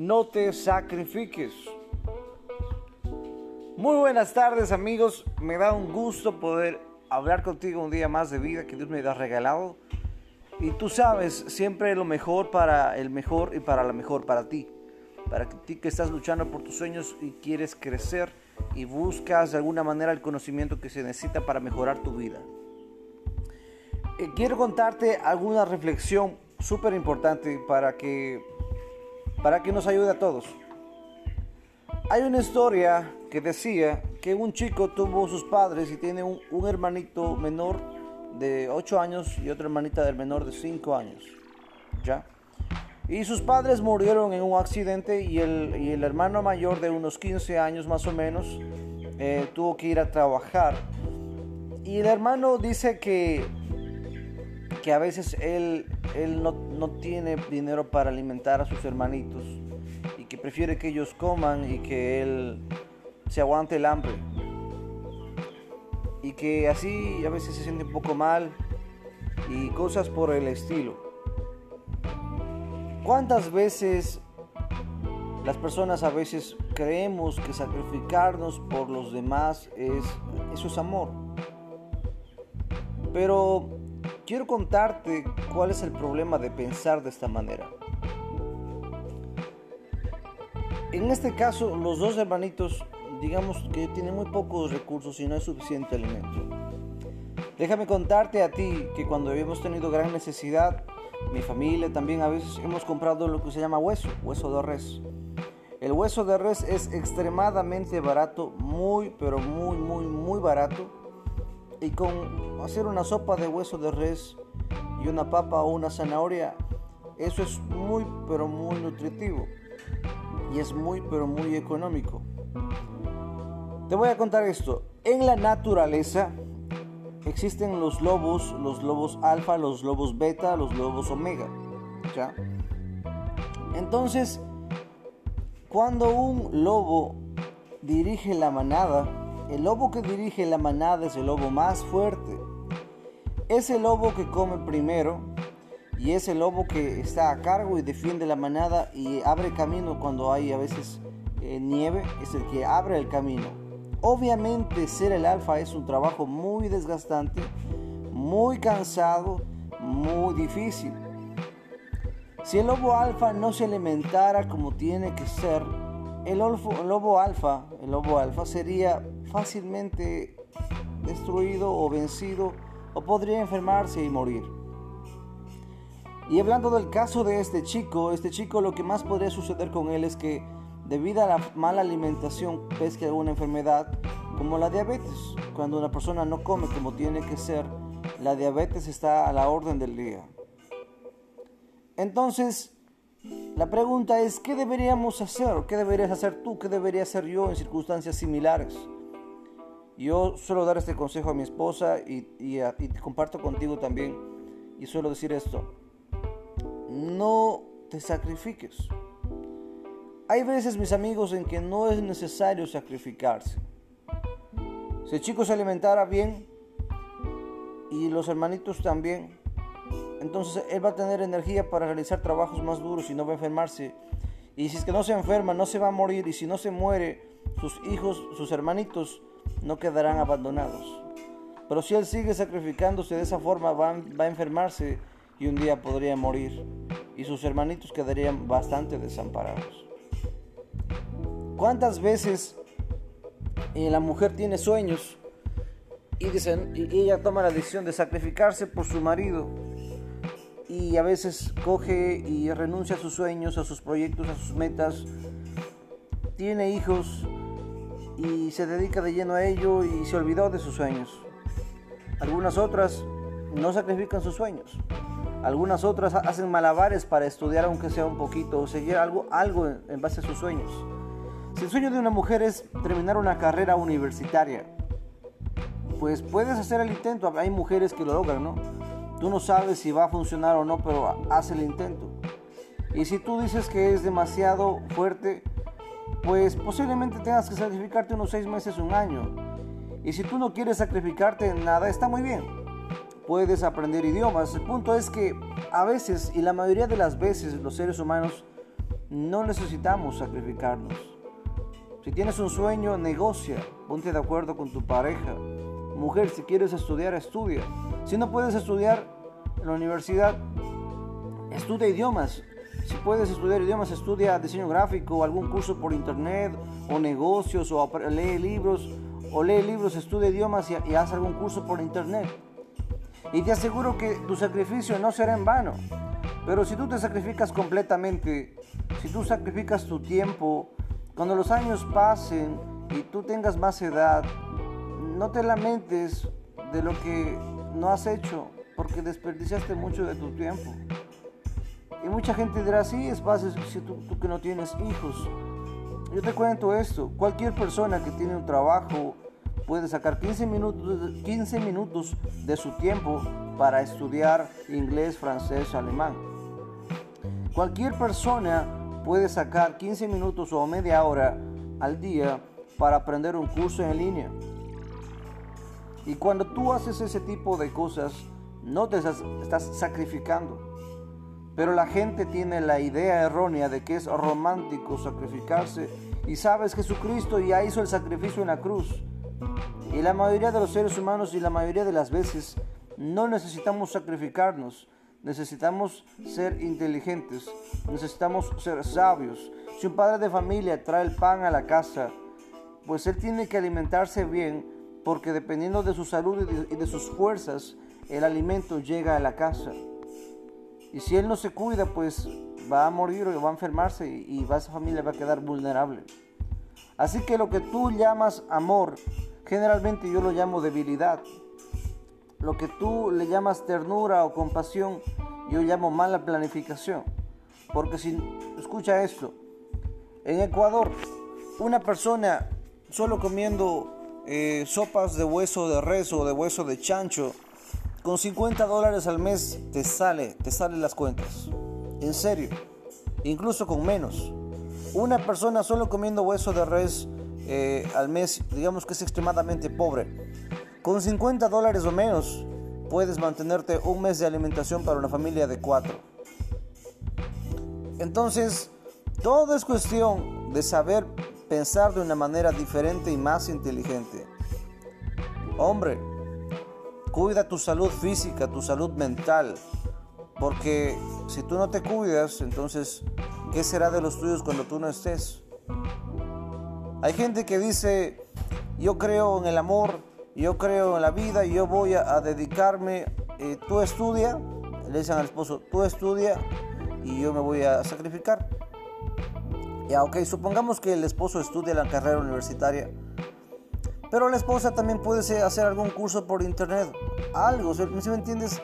no te sacrifiques. Muy buenas tardes amigos, me da un gusto poder hablar contigo un día más de vida que Dios me ha regalado. Y tú sabes, siempre lo mejor para el mejor y para la mejor para ti. Para ti que estás luchando por tus sueños y quieres crecer y buscas de alguna manera el conocimiento que se necesita para mejorar tu vida. Eh, quiero contarte alguna reflexión súper importante para que, para que nos ayude a todos. Hay una historia que decía que un chico tuvo sus padres y tiene un, hermanito menor de 8 años y otra hermanita del menor de 5 años. ¿Ya? Y sus padres murieron en un accidente y el, y el hermano mayor de unos 15 años más o menos eh, tuvo que ir a trabajar. Y el hermano dice que que a veces él, él no, no, tiene dinero para alimentar a sus hermanitos y que prefiere que ellos coman y que él se aguante el hambre. Y que así a veces se siente un poco mal y cosas por el estilo. ¿Cuántas veces las personas a veces creemos que sacrificarnos por los demás es eso es amor? Pero quiero contarte cuál es el problema de pensar de esta manera. En este caso, los dos hermanitos, digamos que tienen muy pocos recursos y no hay suficiente alimento. Déjame contarte a ti que cuando hemos tenido gran necesidad, mi familia también a veces hemos comprado lo que se llama hueso, hueso de res. El hueso de res es extremadamente barato, muy, pero muy, muy, muy barato y con hacer una sopa de hueso de res y una papa o una zanahoria, eso es muy pero muy nutritivo y es muy pero muy económico. Te voy a contar esto. En la naturaleza existen los lobos, los lobos alfa, los lobos beta, los lobos omega. ¿ya? Entonces, cuando un lobo dirige la manada, el lobo que dirige la manada es el lobo más fuerte. Es el lobo que come primero y es el lobo que está a cargo y defiende la manada y abre camino cuando hay a veces eh, nieve. Es el que abre el camino. Obviamente ser el alfa es un trabajo muy desgastante, muy cansado, muy difícil. Si el lobo alfa no se alimentara como tiene que ser, el lobo, alfa, el lobo alfa sería fácilmente destruido o vencido o podría enfermarse y morir. Y hablando del caso de este chico, este chico lo que más podría suceder con él es que debido a la mala alimentación pesque alguna enfermedad como la diabetes. Cuando una persona no come como tiene que ser, la diabetes está a la orden del día. Entonces, la pregunta es, ¿qué deberíamos hacer? ¿Qué deberías hacer tú? ¿Qué debería hacer yo en circunstancias similares? Yo suelo dar este consejo a mi esposa y, comparto contigo también. Y suelo decir esto, no te sacrifiques. Hay veces, mis amigos, en que no es necesario sacrificarse. Si el chico se alimentara bien y los hermanitos también, entonces él va a tener energía para realizar trabajos más duros y no va a enfermarse. Y si es que no se enferma, no se va a morir. Y si no se muere, sus hijos, sus hermanitos, no quedarán abandonados. Pero si él sigue sacrificándose de esa forma, va, a enfermarse y un día podría morir. Y sus hermanitos quedarían bastante desamparados. ¿Cuántas veces eh, la mujer tiene sueños y, dicen, y ella toma la decisión de sacrificarse por su marido? y a veces coge y renuncia a sus sueños, a sus proyectos, a sus metas. Tiene hijos y se dedica de lleno a ello y se olvidó de sus sueños. Algunas otras no sacrifican sus sueños. Algunas otras hacen malabares para estudiar aunque sea un poquito o seguir algo, algo en base a sus sueños. Si el sueño de una mujer es terminar una carrera universitaria, pues puedes hacer el intento. Hay mujeres que lo logran, ¿no? Tú no sabes si va a funcionar o no, pero haz el intento. Y si tú dices que es demasiado fuerte, pues posiblemente tengas que sacrificarte unos seis meses, un año. Y si tú no quieres sacrificarte en nada, está muy bien. Puedes aprender idiomas. El punto es que a veces, y la mayoría de las veces, los seres humanos no necesitamos sacrificarnos. Si tienes un sueño, negocia, ponte de acuerdo con tu pareja. Mujer, si quieres estudiar, estudia. Si no puedes estudiar en la universidad, estudia idiomas. Si puedes estudiar idiomas, estudia diseño gráfico, algún curso por internet, o negocios, o lee libros, o lee libros, estudia idiomas y, y haz algún curso por internet. Y te aseguro que tu sacrificio no será en vano. Pero si tú te sacrificas completamente, si tú sacrificas tu tiempo, cuando los años pasen y tú tengas más edad, no te lamentes de lo que no has hecho, porque desperdiciaste mucho de tu tiempo. Y mucha gente dirá, sí, es fácil si tú, tú que no tienes hijos. Yo te cuento esto, cualquier persona que tiene un trabajo puede sacar 15 minutos, 15 minutos de su tiempo para estudiar inglés, francés, alemán. Cualquier persona puede sacar 15 minutos o media hora al día para aprender un curso en línea. Y cuando tú haces ese tipo de cosas, no te estás, estás sacrificando. Pero la gente tiene la idea errónea de que es romántico sacrificarse y sabes Jesucristo ya hizo el sacrificio en la cruz. Y la mayoría de los seres humanos y la mayoría de las veces no necesitamos sacrificarnos, necesitamos ser inteligentes, necesitamos ser sabios. Si un padre de familia trae el pan a la casa, pues él tiene que alimentarse bien porque dependiendo de su salud y de, sus fuerzas, el alimento llega a la casa. Y si él no se cuida, pues va a morir o va a enfermarse y, y esa familia va a quedar vulnerable. Así que lo que tú llamas amor Generalmente yo lo llamo debilidad. Lo que tú le llamas ternura o compasión, yo llamo mala planificación. Porque si, escucha esto, en Ecuador, una persona solo comiendo eh, sopas de hueso de res o de hueso de chancho, con 50 dólares al mes te sale, te salen las cuentas. En serio, incluso con menos. Una persona solo comiendo hueso de res eh, al mes, digamos que es extremadamente pobre. Con 50 dólares o menos puedes mantenerte un mes de alimentación para una familia de cuatro. Entonces, todo es cuestión de saber pensar de una manera diferente y más inteligente. Hombre, cuida tu salud física, tu salud mental, porque si tú no te cuidas, entonces, ¿qué será de los tuyos cuando tú no estés? Hay gente que dice, yo creo en el amor, yo creo en la vida, yo voy a, dedicarme, eh, tú estudia, le dicen al esposo, tú estudia y yo me voy a sacrificar. Ya, ok, supongamos que el esposo estudia la carrera universitaria, pero la esposa también puede hacer algún curso por internet, algo, si me entiendes?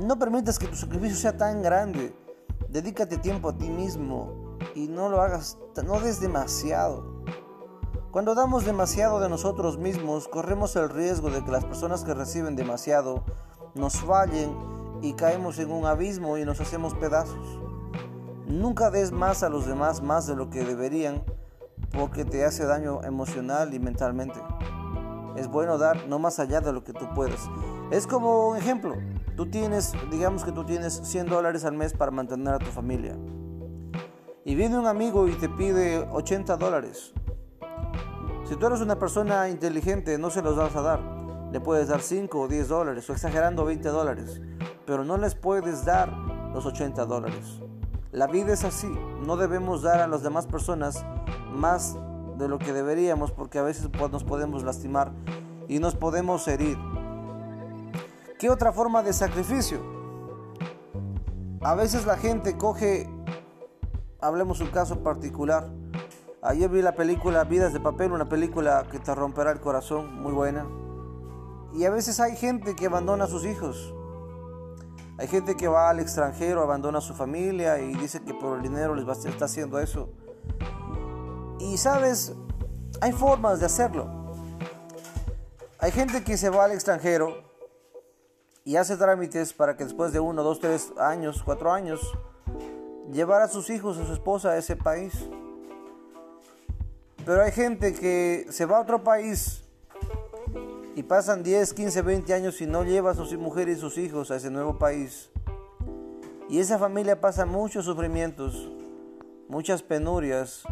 No permitas que tu sacrificio sea tan grande, dedícate tiempo a ti mismo y no lo hagas, no des demasiado. Cuando damos demasiado de nosotros mismos, corremos el riesgo de que las personas que reciben demasiado nos fallen y caemos en un abismo y nos hacemos pedazos. Nunca des más a los demás más de lo que deberían porque te hace daño emocional y mentalmente. Es bueno dar no más allá de lo que tú puedes. Es como un ejemplo. Tú tienes, digamos que tú tienes 100 dólares al mes para mantener a tu familia. Y viene un amigo y te pide 80 dólares. Si tú eres una persona inteligente, no se los vas a dar. Le puedes dar 5 o 10 dólares, o exagerando 20 dólares, pero no les puedes dar los 80 dólares. La vida es así, no debemos dar a las demás personas más de lo que deberíamos porque a veces nos podemos lastimar y nos podemos herir. ¿Qué otra forma de sacrificio? A veces la gente coge, hablemos un caso particular, Ayer vi la película Vidas de Papel, una película que te romperá el corazón, muy buena. Y a veces hay gente que abandona a sus hijos. Hay gente que va al extranjero, abandona a su familia y dice que por el dinero les va a estar haciendo eso. Y sabes, hay formas de hacerlo. Hay gente que se va al extranjero y hace trámites para que después de uno, dos, tres años, cuatro años, llevar a sus hijos, a su esposa a ese país. Pero hay gente que se va a otro país y pasan 10, 15, 20 años y no lleva a sus mujeres y sus hijos a ese nuevo país. Y esa familia pasa muchos sufrimientos muchas penurias,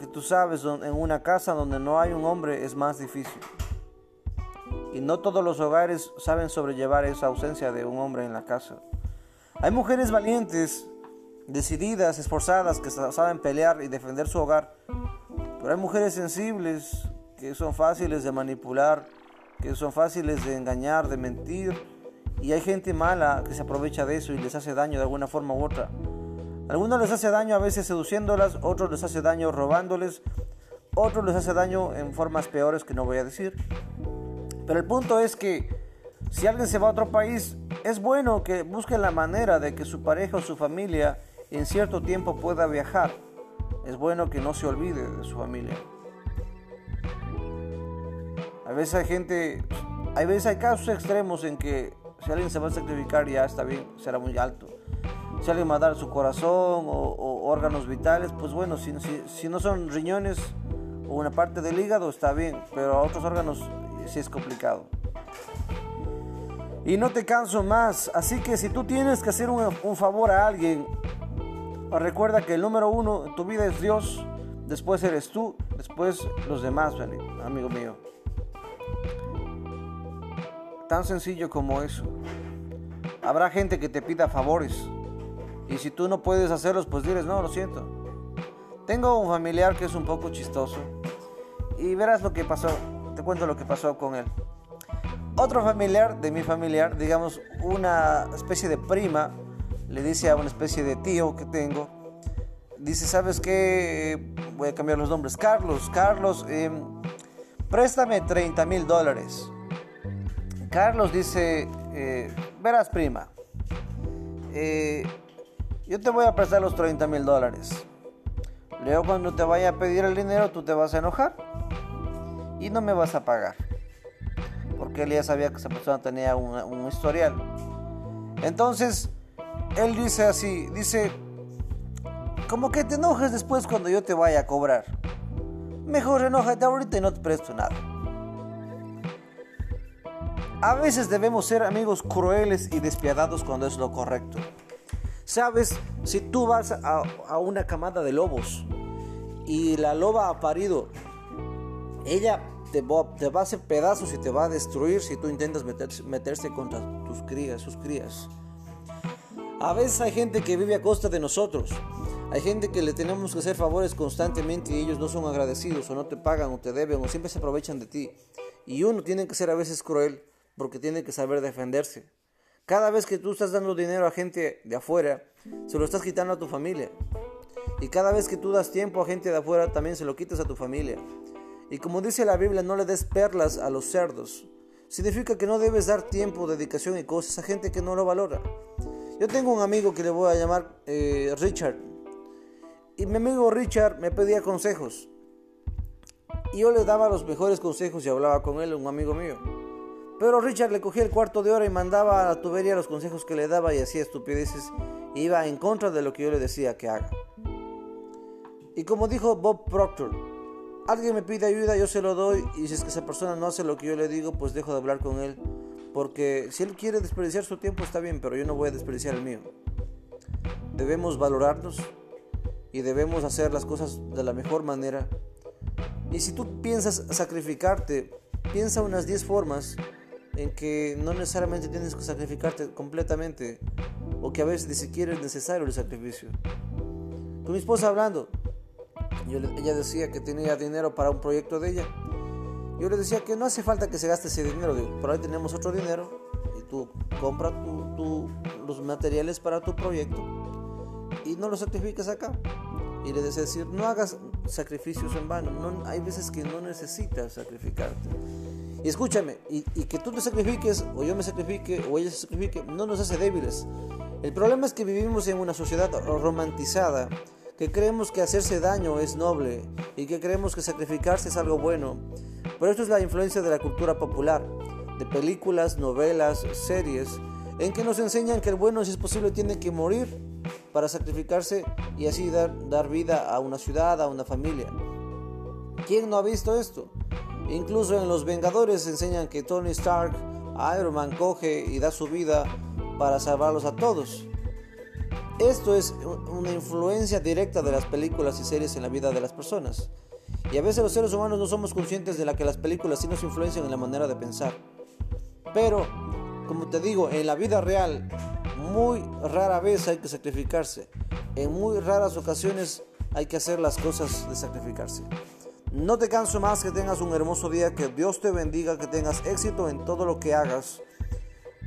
porque tú sabes, en una casa donde no hay un hombre es más difícil. Y no todos los hogares saben sobrellevar esa ausencia de un hombre en la casa. Hay mujeres valientes, decididas, esforzadas, que saben pelear y defender su hogar. Pero hay mujeres sensibles, que son fáciles de manipular, que son fáciles de engañar, de mentir. Y hay gente mala que se aprovecha de eso y les hace daño de alguna forma u otra. Algunos les hace daño a veces seduciéndolas, otros les hace daño robándoles, otros les hace daño en formas peores que no voy a decir. Pero el punto es que si alguien se va a otro país, es bueno que busque la manera de que su pareja o su familia en cierto tiempo pueda viajar. Es bueno que no se olvide de su familia. A veces hay gente, hay veces hay casos extremos en que si alguien se va a sacrificar ya está bien, será muy alto. Si alguien va a dar su corazón o, órganos vitales, pues bueno, si, no son riñones o una parte del hígado está bien, pero a otros órganos sí es complicado. Y no te canso más, así que si tú tienes que hacer un, favor a alguien, recuerda que el número uno en tu vida es Dios, después eres tú, después los demás, amigo mío. Tan sencillo como eso. Habrá gente que te pida favores. Y si tú no puedes hacerlos, pues diles, no, lo siento. Tengo un familiar que es un poco chistoso. Y verás lo que pasó te cuento lo que pasó con él. Otro familiar de mi familiar, digamos una especie de prima, le dice a una especie de tío que tengo, dice, ¿sabes qué? Voy a cambiar los nombres. Carlos, Carlos, em, préstame 30 mil dólares. Carlos dice, eh, verás prima, eh, yo te voy a prestar los 30 mil dólares. Luego cuando te vaya a pedir el dinero, tú te vas a enojar y no me vas a pagar. Porque él ya sabía que esa persona tenía un, historial. Entonces, él dice así, dice, como que te enojes después cuando yo te vaya a cobrar. Mejor enójate ahorita y no te presto nada. A veces debemos ser amigos crueles y despiadados cuando es lo correcto. Sabes, si tú vas a, a una camada de lobos y la loba ha parido ella te va, te va, a hacer pedazos y te va a destruir si tú intentas meterse, meterse contra tus crías, sus crías. A veces hay gente que vive a costa de nosotros. Hay gente que le tenemos que hacer favores constantemente y ellos no son agradecidos o no te pagan o te deben o siempre se aprovechan de ti. Y uno tiene que ser a veces cruel porque tiene que saber defenderse. Cada vez que tú estás dando dinero a gente de afuera, se lo estás quitando a tu familia. Y cada vez que tú das tiempo a gente de afuera, también se lo quitas a tu familia. Y como dice la Biblia, no le des perlas a los cerdos. Significa que no debes dar tiempo, dedicación y cosas a gente que no lo valora. Yo tengo un amigo que le voy a llamar eh, Richard. Y mi amigo Richard me pedía consejos. Y yo le daba los mejores consejos y hablaba con él, un amigo mío. Pero Richard le cogía el cuarto de hora y mandaba a la tubería los consejos que le daba y hacía estupideces. Iba en contra de lo que yo le decía que haga. Y como dijo Bob Proctor, alguien me pide ayuda, yo se lo doy y si es que esa persona no hace lo que yo le digo, pues dejo de hablar con él. Porque si él quiere desperdiciar su tiempo está bien, pero yo no voy a desperdiciar el mío. Debemos valorarnos y debemos hacer las cosas de la mejor manera. Y si tú piensas sacrificarte, piensa unas 10 formas en que no necesariamente tienes que sacrificarte completamente o que a veces ni siquiera es necesario el sacrificio. Con mi esposa hablando, ella decía que tenía dinero para un proyecto de ella. Yo le decía que no hace falta que se gaste ese dinero. por ahí tenemos otro dinero y tú compras los materiales para tu proyecto y no los sacrifiques acá. Y le decía decir, no hagas sacrificios en vano. No, hay veces que no necesitas sacrificarte. Y escúchame, y, que tú te sacrifiques, o yo me sacrifique, o ella se sacrifique, no nos hace débiles. El problema es que vivimos en una sociedad romantizada que creemos que hacerse daño es noble y que creemos que sacrificarse es algo bueno. Pero esto es la influencia de la cultura popular, de películas, novelas, series, en que nos enseñan que el bueno, si es posible, tiene que morir para sacrificarse y así dar vida a una ciudad, a una familia. ¿Quién no ha visto esto? Incluso en Los Vengadores enseñan que Tony Stark, Iron Man, coge y da su vida para salvarlos a todos. Esto es una influencia directa de las películas y series en la vida de las personas. Y a veces los seres humanos no somos conscientes de la que las películas sí nos influencian en la manera de pensar. Pero, como te digo, en la vida real, muy rara vez hay que sacrificarse. En muy raras ocasiones hay que hacer las cosas de sacrificarse. No te canso más, que tengas un hermoso día, que Dios te bendiga, que tengas éxito en todo lo que hagas.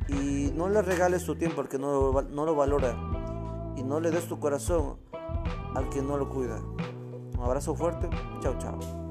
Y no le regales tu tiempo al que no no lo valora y no le des tu corazón al que no lo cuida. Un abrazo fuerte. Chao, chao.